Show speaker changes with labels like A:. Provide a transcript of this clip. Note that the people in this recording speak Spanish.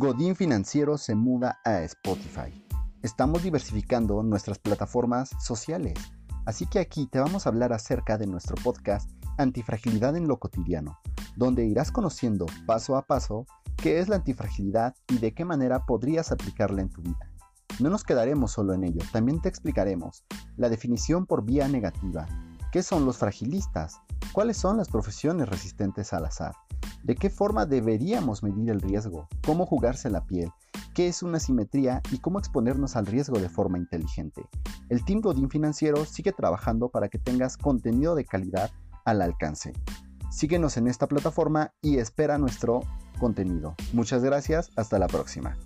A: Godín Financiero se muda a Spotify. Estamos diversificando nuestras plataformas sociales, así que aquí te vamos a hablar acerca de nuestro podcast Antifragilidad en lo cotidiano, donde irás conociendo paso a paso qué es la antifragilidad y de qué manera podrías aplicarla en tu vida. No nos quedaremos solo en ello, también te explicaremos la definición por vía negativa, qué son los fragilistas, cuáles son las profesiones resistentes al azar, de qué forma deberíamos medir el riesgo, cómo jugarse la piel, qué es una simetría y cómo exponernos al riesgo de forma inteligente. El Team Godín Financiero sigue trabajando para que tengas contenido de calidad al alcance. Síguenos en esta plataforma y espera nuestro contenido. Muchas gracias, hasta la próxima.